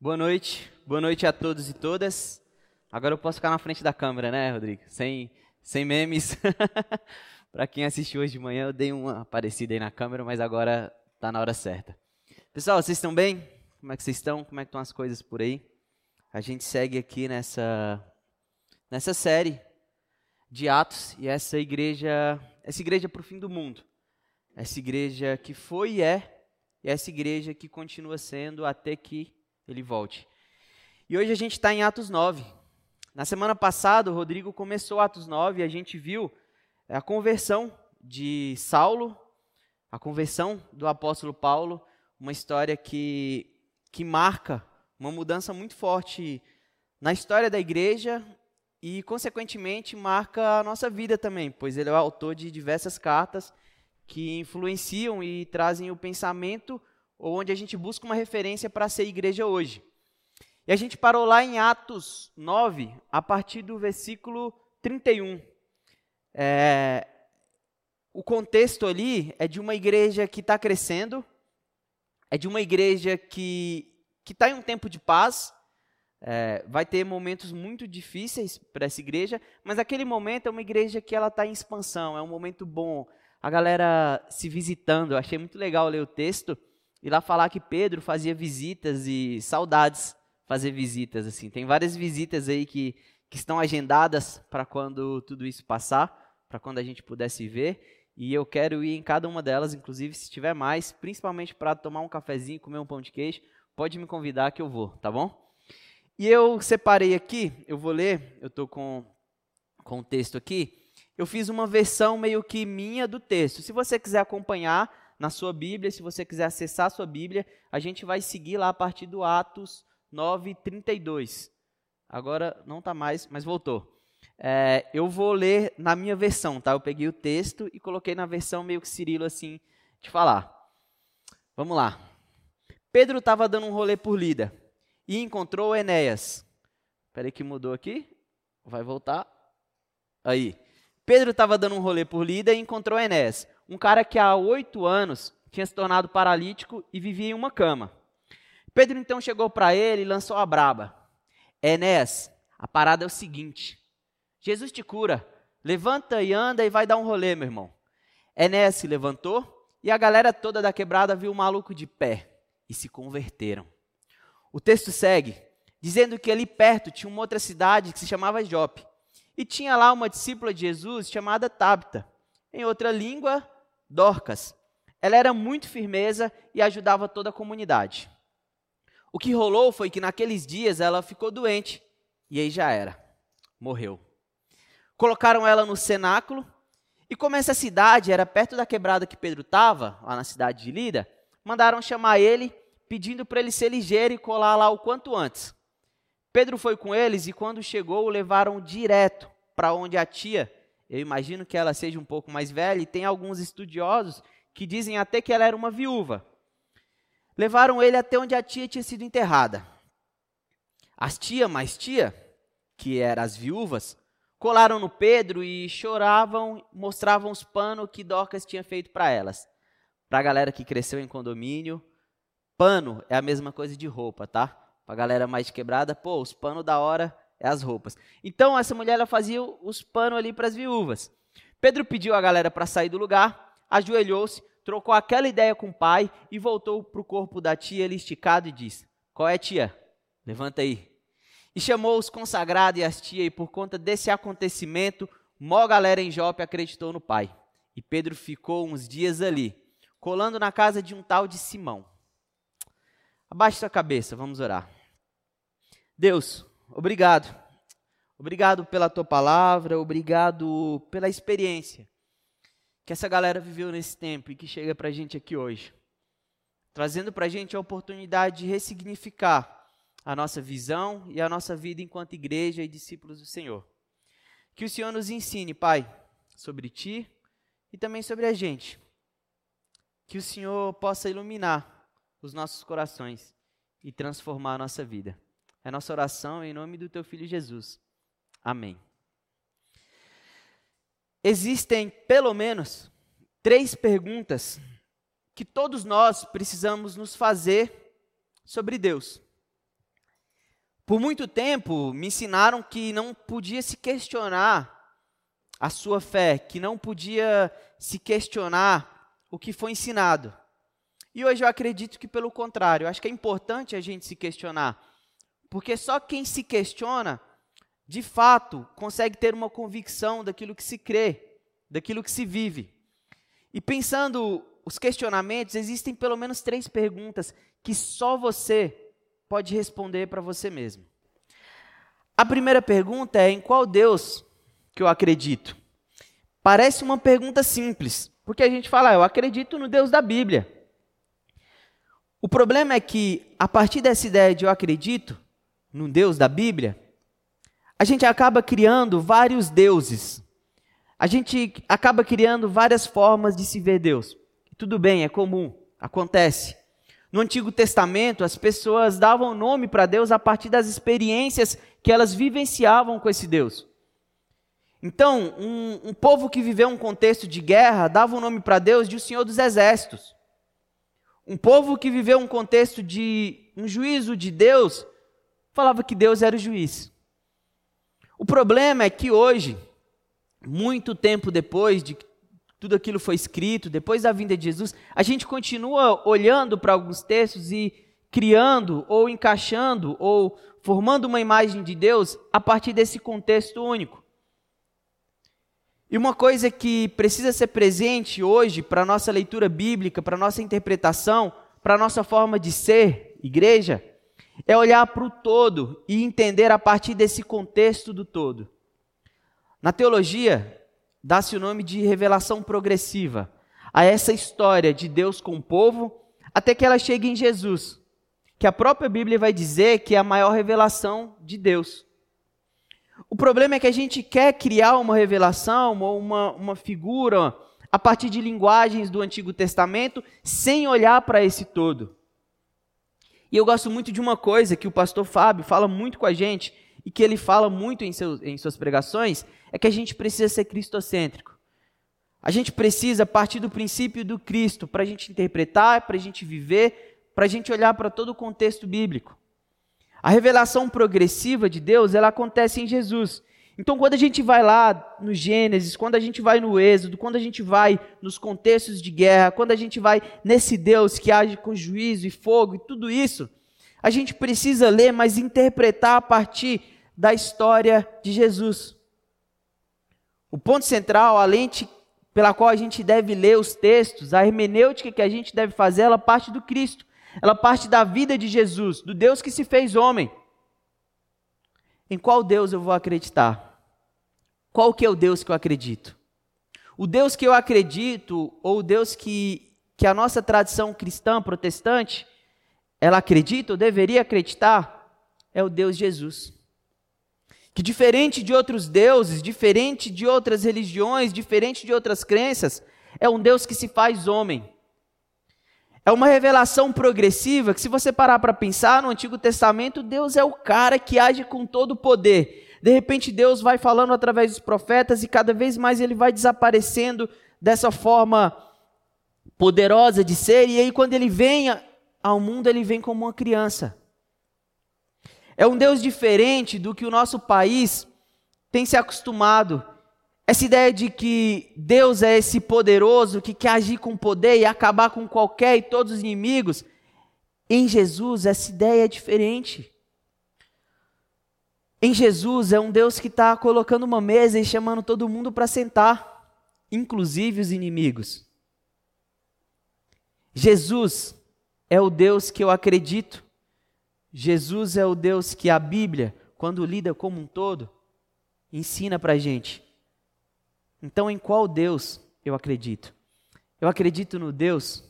Boa noite, boa noite a todos e todas. Agora eu posso ficar na frente da câmera, né, Rodrigo? Sem, sem memes. Para quem assistiu hoje de manhã, eu dei uma aparecida aí na câmera, mas agora tá na hora certa. Pessoal, vocês estão bem? Como é que vocês estão? Como é que estão as coisas por aí? A gente segue aqui nessa nessa série de Atos e essa igreja, essa igreja para o fim do mundo. Essa igreja que foi e é, e essa igreja que continua sendo até que ele volte. E hoje a gente está em Atos 9. Na semana passada, o Rodrigo começou Atos 9 e a gente viu a conversão de Saulo, a conversão do apóstolo Paulo, uma história que, que marca uma mudança muito forte na história da igreja e, consequentemente, marca a nossa vida também, pois ele é o autor de diversas cartas que influenciam e trazem o pensamento ou onde a gente busca uma referência para ser igreja hoje. E a gente parou lá em Atos 9, a partir do versículo 31. É, o contexto ali é de uma igreja que está crescendo, é de uma igreja que está em um tempo de paz, é, vai ter momentos muito difíceis para essa igreja, mas aquele momento é uma igreja que ela está em expansão, é um momento bom, a galera se visitando. Eu achei muito legal ler o texto e lá falar que Pedro fazia visitas e saudades fazer visitas assim. Tem várias visitas aí que, que estão agendadas para quando tudo isso passar, para quando a gente pudesse ver. E eu quero ir em cada uma delas, inclusive se tiver mais, principalmente para tomar um cafezinho, comer um pão de queijo, pode me convidar que eu vou, tá bom? E eu separei aqui, eu vou ler, eu estou com, com o texto aqui, eu fiz uma versão meio que minha do texto. Se você quiser acompanhar, na sua Bíblia, se você quiser acessar a sua Bíblia, a gente vai seguir lá a partir do Atos 9, 32. Agora não está mais, mas voltou. É, eu vou ler na minha versão, tá? Eu peguei o texto e coloquei na versão meio que Cirilo assim de falar. Vamos lá. Pedro estava dando um rolê por Lida e encontrou Enéas. Espera aí que mudou aqui. Vai voltar. Aí. Pedro estava dando um rolê por Lida e encontrou Enéas um cara que há oito anos tinha se tornado paralítico e vivia em uma cama. Pedro então chegou para ele e lançou a braba. Enéas, a parada é o seguinte: Jesus te cura, levanta e anda e vai dar um rolê, meu irmão. Enéas se levantou e a galera toda da quebrada viu o maluco de pé e se converteram. O texto segue dizendo que ali perto tinha uma outra cidade que se chamava Jope e tinha lá uma discípula de Jesus chamada Tabita. Em outra língua, Dorcas. Ela era muito firmeza e ajudava toda a comunidade. O que rolou foi que naqueles dias ela ficou doente e aí já era, morreu. Colocaram ela no cenáculo e como essa cidade era perto da quebrada que Pedro estava, lá na cidade de Lida, mandaram chamar ele, pedindo para ele ser ligeiro e colar lá o quanto antes. Pedro foi com eles e quando chegou o levaram direto para onde a tia eu imagino que ela seja um pouco mais velha, e tem alguns estudiosos que dizem até que ela era uma viúva. Levaram ele até onde a tia tinha sido enterrada. As tia mais tia, que eram as viúvas, colaram no Pedro e choravam, mostravam os panos que Dorcas tinha feito para elas. Para a galera que cresceu em condomínio, pano é a mesma coisa de roupa, tá? Para a galera mais quebrada, pô, os panos da hora é as roupas. Então essa mulher ela fazia os panos ali para as viúvas. Pedro pediu a galera para sair do lugar, ajoelhou-se, trocou aquela ideia com o pai e voltou para o corpo da tia ele esticado e disse: Qual é, tia? Levanta aí. E chamou os consagrados e as tias, e por conta desse acontecimento, mó galera em Jope acreditou no pai. E Pedro ficou uns dias ali, colando na casa de um tal de Simão. Abaixe sua cabeça, vamos orar. Deus, Obrigado. Obrigado pela tua palavra, obrigado pela experiência que essa galera viveu nesse tempo e que chega para a gente aqui hoje. Trazendo para a gente a oportunidade de ressignificar a nossa visão e a nossa vida enquanto igreja e discípulos do Senhor. Que o Senhor nos ensine, Pai, sobre ti e também sobre a gente. Que o Senhor possa iluminar os nossos corações e transformar a nossa vida. É nossa oração em nome do teu filho Jesus. Amém. Existem pelo menos três perguntas que todos nós precisamos nos fazer sobre Deus. Por muito tempo me ensinaram que não podia se questionar a sua fé, que não podia se questionar o que foi ensinado. E hoje eu acredito que, pelo contrário, acho que é importante a gente se questionar, porque só quem se questiona, de fato, consegue ter uma convicção daquilo que se crê, daquilo que se vive. E pensando os questionamentos, existem pelo menos três perguntas que só você pode responder para você mesmo. A primeira pergunta é: em qual Deus que eu acredito? Parece uma pergunta simples, porque a gente fala, ah, eu acredito no Deus da Bíblia. O problema é que, a partir dessa ideia de eu acredito no Deus da Bíblia, a gente acaba criando vários deuses. A gente acaba criando várias formas de se ver Deus. Tudo bem, é comum, acontece. No Antigo Testamento, as pessoas davam nome para Deus a partir das experiências que elas vivenciavam com esse Deus. Então, um, um povo que viveu um contexto de guerra dava o um nome para Deus de o Senhor dos Exércitos. Um povo que viveu um contexto de um juízo de Deus falava que Deus era o juiz. O problema é que hoje, muito tempo depois de tudo aquilo foi escrito, depois da vinda de Jesus, a gente continua olhando para alguns textos e criando ou encaixando ou formando uma imagem de Deus a partir desse contexto único. E uma coisa que precisa ser presente hoje para a nossa leitura bíblica, para a nossa interpretação, para a nossa forma de ser, igreja, é olhar para o todo e entender a partir desse contexto do todo. Na teologia, dá-se o nome de revelação progressiva a essa história de Deus com o povo, até que ela chegue em Jesus, que a própria Bíblia vai dizer que é a maior revelação de Deus. O problema é que a gente quer criar uma revelação ou uma, uma figura a partir de linguagens do Antigo Testamento, sem olhar para esse todo. E eu gosto muito de uma coisa que o pastor Fábio fala muito com a gente, e que ele fala muito em, seus, em suas pregações, é que a gente precisa ser cristocêntrico. A gente precisa partir do princípio do Cristo para a gente interpretar, para a gente viver, para a gente olhar para todo o contexto bíblico. A revelação progressiva de Deus, ela acontece em Jesus. Então, quando a gente vai lá no Gênesis, quando a gente vai no Êxodo, quando a gente vai nos contextos de guerra, quando a gente vai nesse Deus que age com juízo e fogo e tudo isso, a gente precisa ler, mas interpretar a partir da história de Jesus. O ponto central, a lente pela qual a gente deve ler os textos, a hermenêutica que a gente deve fazer, ela parte do Cristo. Ela parte da vida de Jesus, do Deus que se fez homem. Em qual Deus eu vou acreditar? Qual que é o Deus que eu acredito? O Deus que eu acredito, ou o Deus que, que a nossa tradição cristã protestante, ela acredita ou deveria acreditar, é o Deus Jesus que diferente de outros deuses, diferente de outras religiões, diferente de outras crenças, é um Deus que se faz homem. É uma revelação progressiva que, se você parar para pensar no Antigo Testamento, Deus é o cara que age com todo o poder. De repente, Deus vai falando através dos profetas e cada vez mais ele vai desaparecendo dessa forma poderosa de ser. E aí, quando ele vem ao mundo, ele vem como uma criança. É um Deus diferente do que o nosso país tem se acostumado. Essa ideia de que Deus é esse poderoso que quer agir com poder e acabar com qualquer e todos os inimigos. Em Jesus, essa ideia é diferente. Em Jesus, é um Deus que está colocando uma mesa e chamando todo mundo para sentar, inclusive os inimigos. Jesus é o Deus que eu acredito. Jesus é o Deus que a Bíblia, quando lida como um todo, ensina para a gente. Então, em qual Deus eu acredito? Eu acredito no Deus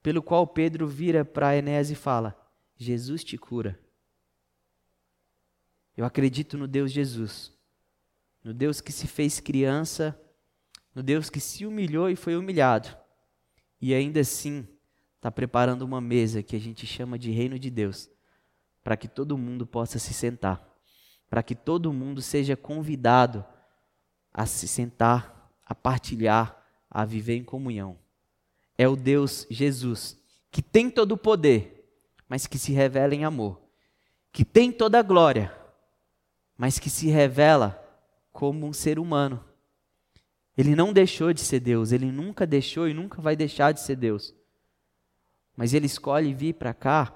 pelo qual Pedro vira para Enéas e fala: Jesus te cura. Eu acredito no Deus Jesus, no Deus que se fez criança, no Deus que se humilhou e foi humilhado, e ainda assim está preparando uma mesa que a gente chama de Reino de Deus, para que todo mundo possa se sentar, para que todo mundo seja convidado a se sentar, a partilhar, a viver em comunhão. É o Deus Jesus, que tem todo o poder, mas que se revela em amor, que tem toda a glória, mas que se revela como um ser humano. Ele não deixou de ser Deus, ele nunca deixou e nunca vai deixar de ser Deus. Mas ele escolhe vir para cá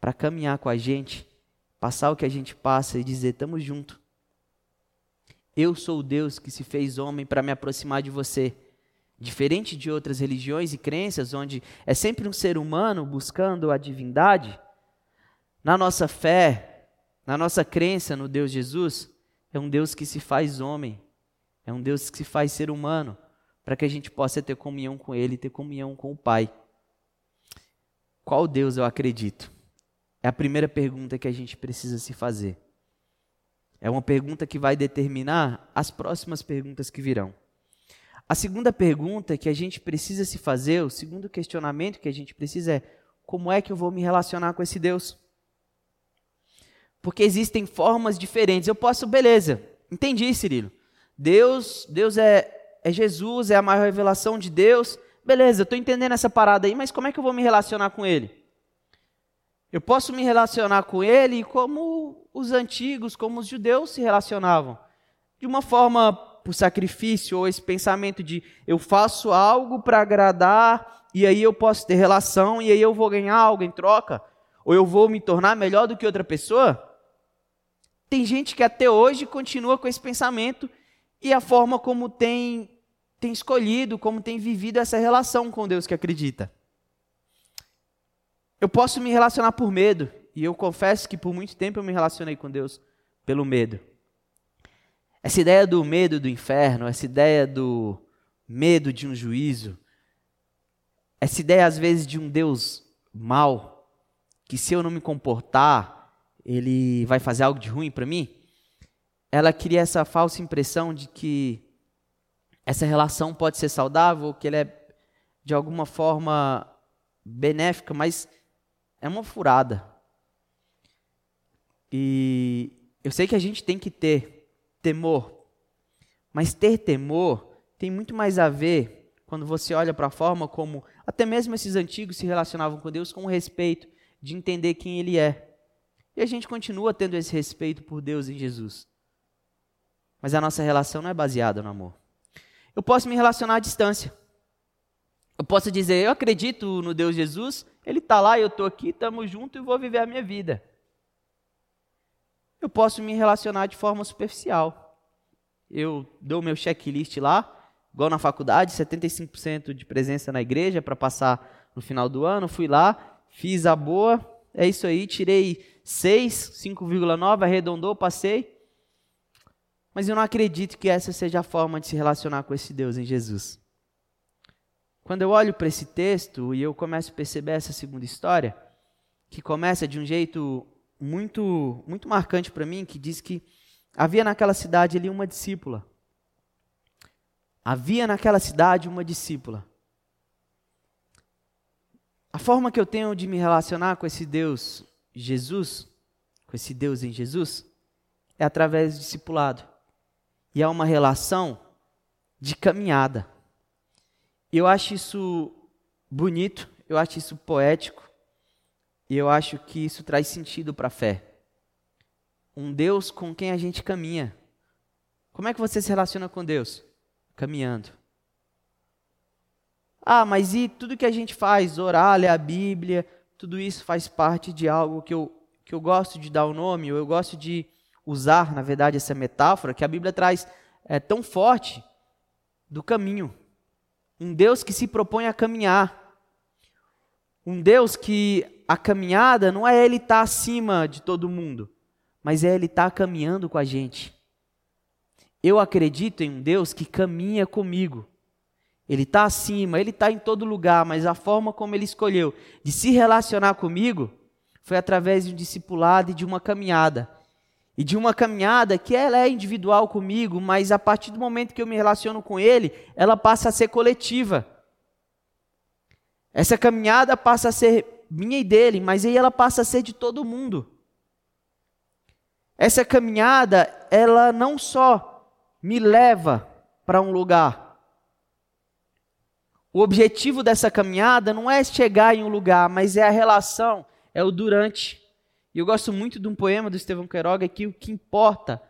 para caminhar com a gente, passar o que a gente passa e dizer: estamos junto. Eu sou o Deus que se fez homem para me aproximar de você. Diferente de outras religiões e crenças, onde é sempre um ser humano buscando a divindade, na nossa fé, na nossa crença no Deus Jesus, é um Deus que se faz homem, é um Deus que se faz ser humano, para que a gente possa ter comunhão com Ele, ter comunhão com o Pai. Qual Deus eu acredito? É a primeira pergunta que a gente precisa se fazer. É uma pergunta que vai determinar as próximas perguntas que virão. A segunda pergunta que a gente precisa se fazer, o segundo questionamento que a gente precisa é: como é que eu vou me relacionar com esse Deus? Porque existem formas diferentes. Eu posso, beleza, entendi, Cirilo. Deus, Deus é, é Jesus, é a maior revelação de Deus. Beleza, estou entendendo essa parada aí, mas como é que eu vou me relacionar com Ele? Eu posso me relacionar com Ele como os antigos, como os judeus se relacionavam. De uma forma por sacrifício, ou esse pensamento de eu faço algo para agradar, e aí eu posso ter relação, e aí eu vou ganhar algo em troca, ou eu vou me tornar melhor do que outra pessoa. Tem gente que até hoje continua com esse pensamento e a forma como tem, tem escolhido, como tem vivido essa relação com Deus que acredita. Eu posso me relacionar por medo, e eu confesso que por muito tempo eu me relacionei com Deus pelo medo. Essa ideia do medo do inferno, essa ideia do medo de um juízo, essa ideia às vezes de um Deus mau, que se eu não me comportar, ele vai fazer algo de ruim para mim, ela cria essa falsa impressão de que essa relação pode ser saudável, que ela é de alguma forma benéfica, mas é uma furada. E eu sei que a gente tem que ter temor, mas ter temor tem muito mais a ver quando você olha para a forma como até mesmo esses antigos se relacionavam com Deus com respeito, de entender quem Ele é. E a gente continua tendo esse respeito por Deus em Jesus. Mas a nossa relação não é baseada no amor. Eu posso me relacionar à distância. Eu posso dizer, eu acredito no Deus Jesus, Ele está lá, eu estou aqui, estamos juntos e vou viver a minha vida. Eu posso me relacionar de forma superficial. Eu dou meu checklist lá, igual na faculdade, 75% de presença na igreja para passar no final do ano. Fui lá, fiz a boa, é isso aí, tirei 6, 5,9, arredondou, passei. Mas eu não acredito que essa seja a forma de se relacionar com esse Deus em Jesus. Quando eu olho para esse texto e eu começo a perceber essa segunda história, que começa de um jeito muito muito marcante para mim, que diz que havia naquela cidade ali uma discípula. Havia naquela cidade uma discípula. A forma que eu tenho de me relacionar com esse Deus Jesus, com esse Deus em Jesus, é através do discipulado. E é uma relação de caminhada. Eu acho isso bonito, eu acho isso poético, e eu acho que isso traz sentido para a fé. Um Deus com quem a gente caminha. Como é que você se relaciona com Deus? Caminhando. Ah, mas e tudo que a gente faz? Orar, ler a Bíblia, tudo isso faz parte de algo que eu, que eu gosto de dar o nome, ou eu gosto de usar, na verdade, essa metáfora que a Bíblia traz é, tão forte do caminho. Um Deus que se propõe a caminhar. Um Deus que a caminhada não é Ele estar tá acima de todo mundo, mas é Ele estar tá caminhando com a gente. Eu acredito em um Deus que caminha comigo. Ele está acima, ele está em todo lugar, mas a forma como ele escolheu de se relacionar comigo foi através de um discipulado e de uma caminhada. E de uma caminhada que ela é individual comigo, mas a partir do momento que eu me relaciono com ele, ela passa a ser coletiva. Essa caminhada passa a ser minha e dele, mas aí ela passa a ser de todo mundo. Essa caminhada, ela não só me leva para um lugar, o objetivo dessa caminhada não é chegar em um lugar, mas é a relação, é o durante. E eu gosto muito de um poema do Estevão Queiroga que o que importa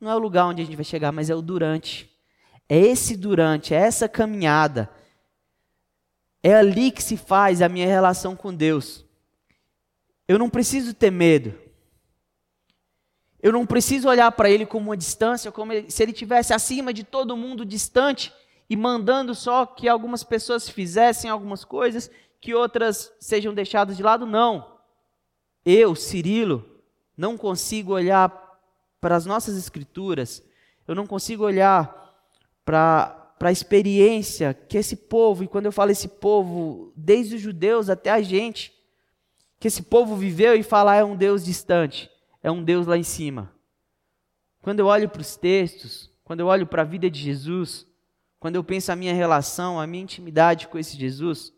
não é o lugar onde a gente vai chegar, mas é o durante. É esse durante, é essa caminhada. É ali que se faz a minha relação com Deus. Eu não preciso ter medo. Eu não preciso olhar para ele como uma distância, como se ele tivesse acima de todo mundo distante e mandando só que algumas pessoas fizessem algumas coisas, que outras sejam deixadas de lado. Não. Eu, Cirilo, não consigo olhar para as nossas escrituras, eu não consigo olhar para para a experiência que esse povo, e quando eu falo esse povo, desde os judeus até a gente, que esse povo viveu e falar é um Deus distante é um Deus lá em cima. Quando eu olho para os textos, quando eu olho para a vida de Jesus, quando eu penso a minha relação, a minha intimidade com esse Jesus,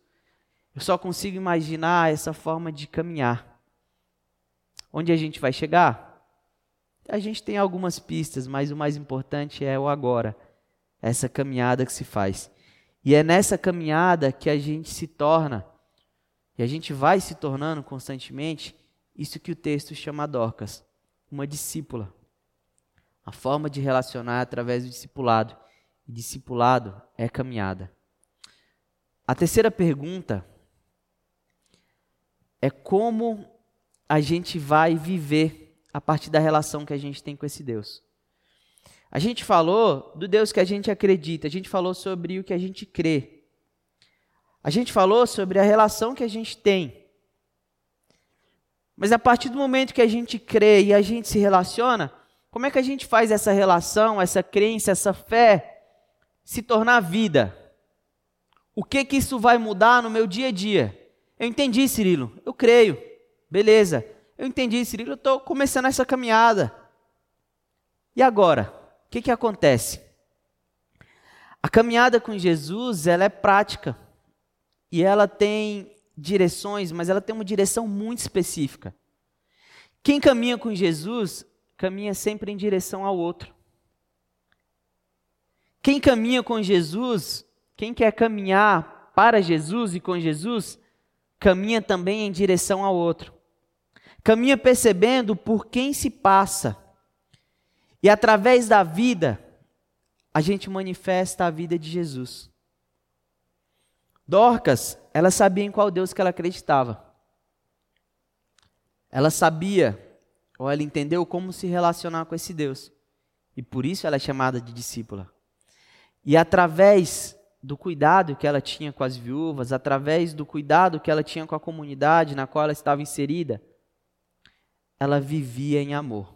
eu só consigo imaginar essa forma de caminhar. Onde a gente vai chegar? A gente tem algumas pistas, mas o mais importante é o agora, essa caminhada que se faz. E é nessa caminhada que a gente se torna, e a gente vai se tornando constantemente, isso que o texto chama Dorcas, uma discípula. A forma de relacionar é através do discipulado. E discipulado é caminhada. A terceira pergunta é como a gente vai viver a partir da relação que a gente tem com esse Deus. A gente falou do Deus que a gente acredita, a gente falou sobre o que a gente crê. A gente falou sobre a relação que a gente tem. Mas a partir do momento que a gente crê e a gente se relaciona, como é que a gente faz essa relação, essa crença, essa fé se tornar vida? O que que isso vai mudar no meu dia a dia? Eu entendi, Cirilo. Eu creio. Beleza. Eu entendi, Cirilo. Eu estou começando essa caminhada. E agora? O que que acontece? A caminhada com Jesus, ela é prática. E ela tem direções, mas ela tem uma direção muito específica. Quem caminha com Jesus, caminha sempre em direção ao outro. Quem caminha com Jesus, quem quer caminhar para Jesus e com Jesus, caminha também em direção ao outro. Caminha percebendo por quem se passa. E através da vida, a gente manifesta a vida de Jesus. Dorcas, ela sabia em qual Deus que ela acreditava. Ela sabia, ou ela entendeu como se relacionar com esse Deus. E por isso ela é chamada de discípula. E através do cuidado que ela tinha com as viúvas, através do cuidado que ela tinha com a comunidade na qual ela estava inserida, ela vivia em amor.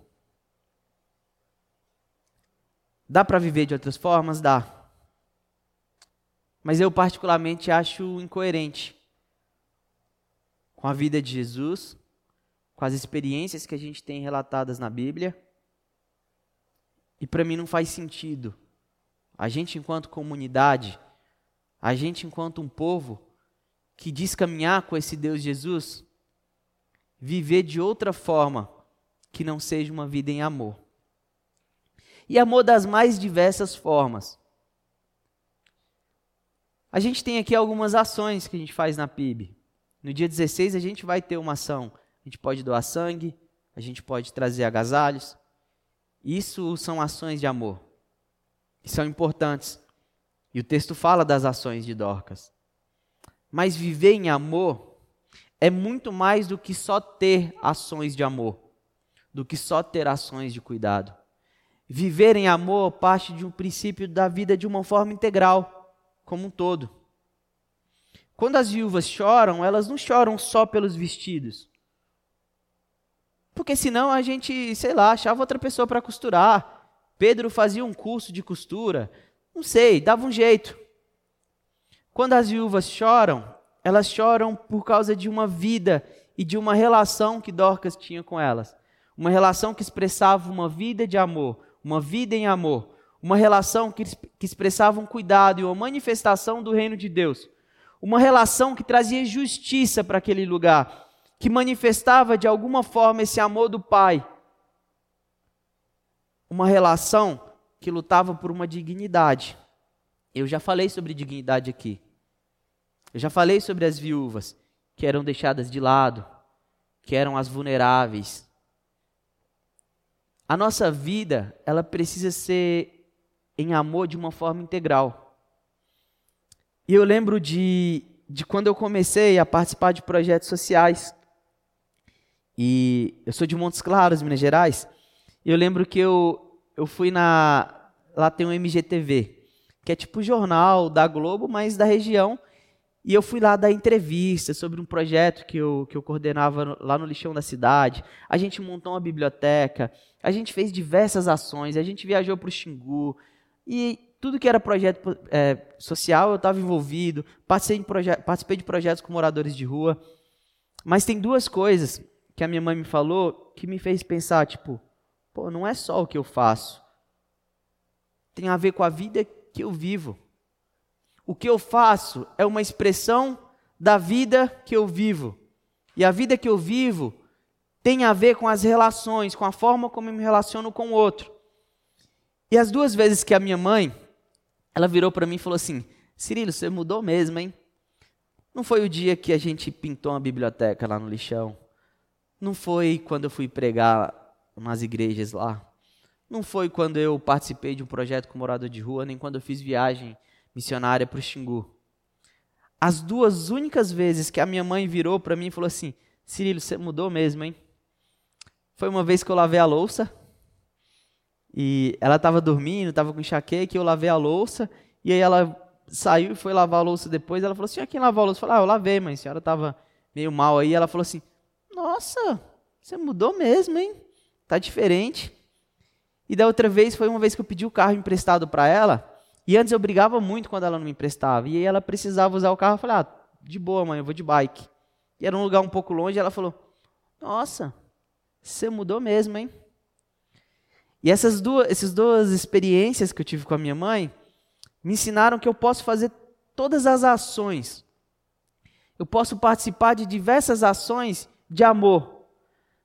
Dá para viver de outras formas? Dá mas eu particularmente acho incoerente com a vida de Jesus, com as experiências que a gente tem relatadas na Bíblia. E para mim não faz sentido. A gente, enquanto comunidade, a gente, enquanto um povo que diz caminhar com esse Deus Jesus, viver de outra forma que não seja uma vida em amor. E amor das mais diversas formas. A gente tem aqui algumas ações que a gente faz na PIB. No dia 16 a gente vai ter uma ação. A gente pode doar sangue, a gente pode trazer agasalhos. Isso são ações de amor. E são importantes. E o texto fala das ações de Dorcas. Mas viver em amor é muito mais do que só ter ações de amor, do que só ter ações de cuidado. Viver em amor parte de um princípio da vida de uma forma integral como um todo. Quando as viúvas choram, elas não choram só pelos vestidos. Porque senão a gente, sei lá, achava outra pessoa para costurar. Pedro fazia um curso de costura. Não sei, dava um jeito. Quando as viúvas choram, elas choram por causa de uma vida e de uma relação que Dorcas tinha com elas. Uma relação que expressava uma vida de amor, uma vida em amor, uma relação que, que expressava um cuidado e uma manifestação do reino de Deus, uma relação que trazia justiça para aquele lugar, que manifestava de alguma forma esse amor do Pai, uma relação que lutava por uma dignidade. Eu já falei sobre dignidade aqui. Eu já falei sobre as viúvas que eram deixadas de lado, que eram as vulneráveis. A nossa vida, ela precisa ser em amor de uma forma integral. E eu lembro de, de quando eu comecei a participar de projetos sociais. E eu sou de Montes Claros, Minas Gerais. E eu lembro que eu, eu fui na. Lá tem um MGTV, que é tipo jornal da Globo, mas da região. E eu fui lá dar entrevista sobre um projeto que eu, que eu coordenava lá no lixão da cidade. A gente montou uma biblioteca, a gente fez diversas ações, a gente viajou para o Xingu. E tudo que era projeto é, social eu estava envolvido, participei de, participei de projetos com moradores de rua. Mas tem duas coisas que a minha mãe me falou que me fez pensar, tipo, pô, não é só o que eu faço. Tem a ver com a vida que eu vivo. O que eu faço é uma expressão da vida que eu vivo. E a vida que eu vivo tem a ver com as relações, com a forma como eu me relaciono com o outro. E as duas vezes que a minha mãe, ela virou para mim e falou assim: Cirilo, você mudou mesmo, hein? Não foi o dia que a gente pintou uma biblioteca lá no lixão. Não foi quando eu fui pregar nas igrejas lá. Não foi quando eu participei de um projeto com morador de rua, nem quando eu fiz viagem missionária para o Xingu. As duas únicas vezes que a minha mãe virou para mim e falou assim: Cirilo, você mudou mesmo, hein? Foi uma vez que eu lavei a louça. E ela estava dormindo, estava com enxaqueca, eu lavei a louça. E aí ela saiu e foi lavar a louça depois. Ela falou assim: ah, quem lavou a louça? Eu falei: ah, eu lavei, mãe. A senhora estava meio mal aí. Ela falou assim: nossa, você mudou mesmo, hein? Tá diferente. E da outra vez foi uma vez que eu pedi o carro emprestado para ela. E antes eu brigava muito quando ela não me emprestava. E aí ela precisava usar o carro. Eu falei, ah, de boa, mãe, eu vou de bike. E era um lugar um pouco longe. E ela falou, nossa, você mudou mesmo, hein? E essas duas, essas duas experiências que eu tive com a minha mãe me ensinaram que eu posso fazer todas as ações. Eu posso participar de diversas ações de amor.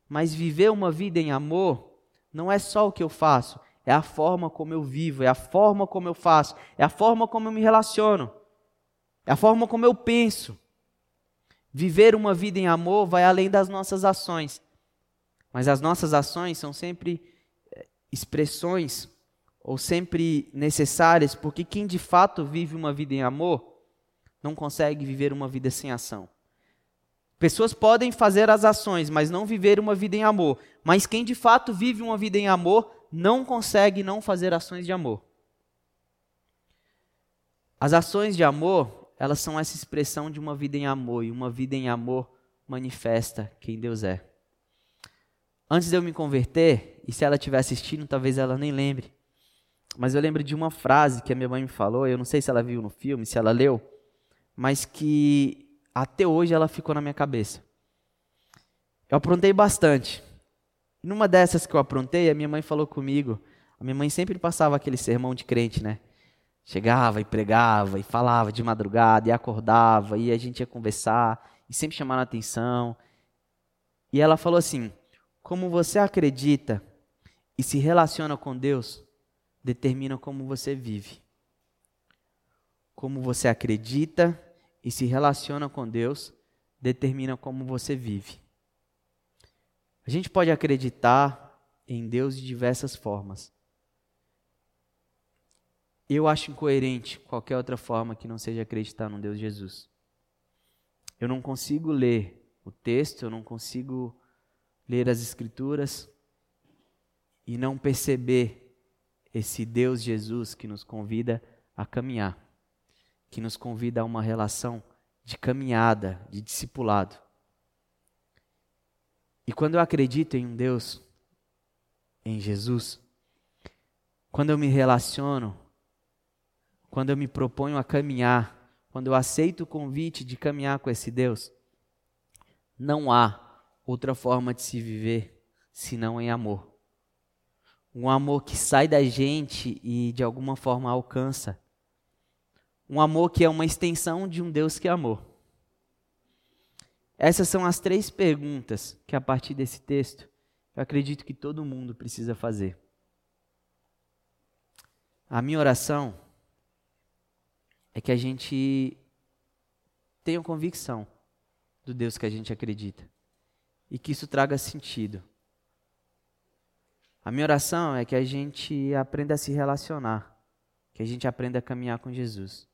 Mas viver uma vida em amor não é só o que eu faço, é a forma como eu vivo, é a forma como eu faço, é a forma como eu me relaciono, é a forma como eu penso. Viver uma vida em amor vai além das nossas ações, mas as nossas ações são sempre eh, expressões ou sempre necessárias, porque quem de fato vive uma vida em amor não consegue viver uma vida sem ação. Pessoas podem fazer as ações, mas não viver uma vida em amor. Mas quem de fato vive uma vida em amor não consegue não fazer ações de amor. As ações de amor, elas são essa expressão de uma vida em amor, e uma vida em amor manifesta quem Deus é. Antes de eu me converter, e se ela estiver assistindo, talvez ela nem lembre, mas eu lembro de uma frase que a minha mãe me falou, eu não sei se ela viu no filme, se ela leu, mas que até hoje ela ficou na minha cabeça. Eu aprontei bastante. Numa dessas que eu aprontei, a minha mãe falou comigo. A minha mãe sempre passava aquele sermão de crente, né? Chegava e pregava e falava de madrugada e acordava e a gente ia conversar e sempre chamando a atenção. E ela falou assim: como você acredita e se relaciona com Deus, determina como você vive. Como você acredita e se relaciona com Deus, determina como você vive. A gente pode acreditar em Deus de diversas formas. Eu acho incoerente qualquer outra forma que não seja acreditar no Deus Jesus. Eu não consigo ler o texto, eu não consigo ler as Escrituras e não perceber esse Deus Jesus que nos convida a caminhar, que nos convida a uma relação de caminhada, de discipulado. E quando eu acredito em um Deus, em Jesus, quando eu me relaciono, quando eu me proponho a caminhar, quando eu aceito o convite de caminhar com esse Deus, não há outra forma de se viver senão em amor. Um amor que sai da gente e de alguma forma alcança. Um amor que é uma extensão de um Deus que é amor. Essas são as três perguntas que, a partir desse texto, eu acredito que todo mundo precisa fazer. A minha oração é que a gente tenha convicção do Deus que a gente acredita e que isso traga sentido. A minha oração é que a gente aprenda a se relacionar, que a gente aprenda a caminhar com Jesus.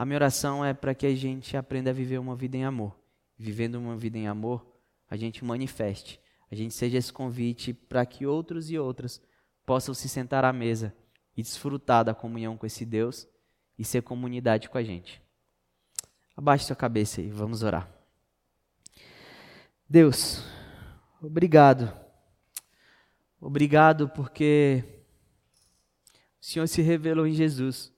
A minha oração é para que a gente aprenda a viver uma vida em amor. Vivendo uma vida em amor, a gente manifeste, a gente seja esse convite para que outros e outras possam se sentar à mesa e desfrutar da comunhão com esse Deus e ser comunidade com a gente. Abaixe sua cabeça aí, vamos orar. Deus, obrigado. Obrigado porque o Senhor se revelou em Jesus.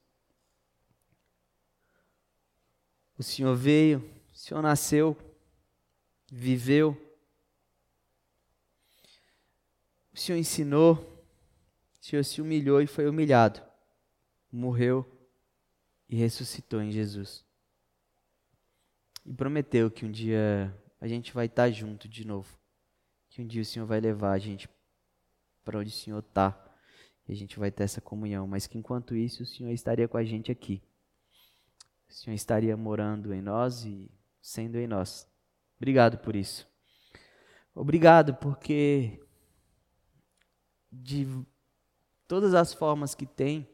O Senhor veio, o Senhor nasceu, viveu. O Senhor ensinou, o Senhor se humilhou e foi humilhado. Morreu e ressuscitou em Jesus. E prometeu que um dia a gente vai estar junto de novo. Que um dia o Senhor vai levar a gente para onde o Senhor está. E a gente vai ter essa comunhão. Mas que enquanto isso, o Senhor estaria com a gente aqui. O Senhor estaria morando em nós e sendo em nós. Obrigado por isso. Obrigado porque de todas as formas que tem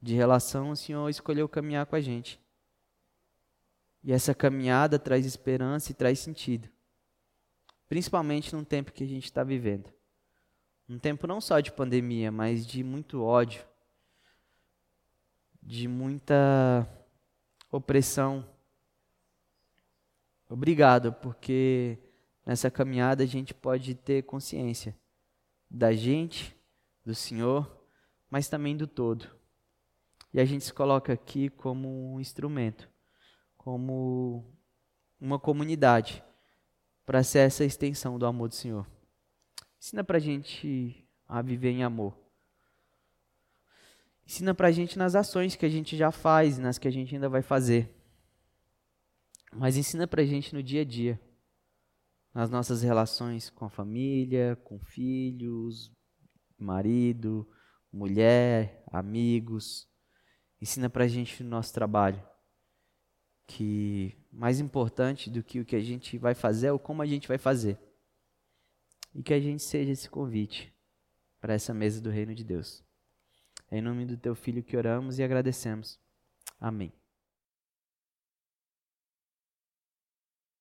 de relação, o Senhor escolheu caminhar com a gente. E essa caminhada traz esperança e traz sentido. Principalmente num tempo que a gente está vivendo. Um tempo não só de pandemia, mas de muito ódio, de muita opressão. Obrigado, porque nessa caminhada a gente pode ter consciência da gente, do Senhor, mas também do todo. E a gente se coloca aqui como um instrumento, como uma comunidade, para ser essa extensão do amor do Senhor. Ensina para a gente a viver em amor. Ensina para a gente nas ações que a gente já faz, nas que a gente ainda vai fazer. Mas ensina para a gente no dia a dia, nas nossas relações com a família, com filhos, marido, mulher, amigos. Ensina para a gente no nosso trabalho que mais importante do que o que a gente vai fazer é o como a gente vai fazer. E que a gente seja esse convite para essa mesa do reino de Deus. É em nome do teu filho que oramos e agradecemos. Amém.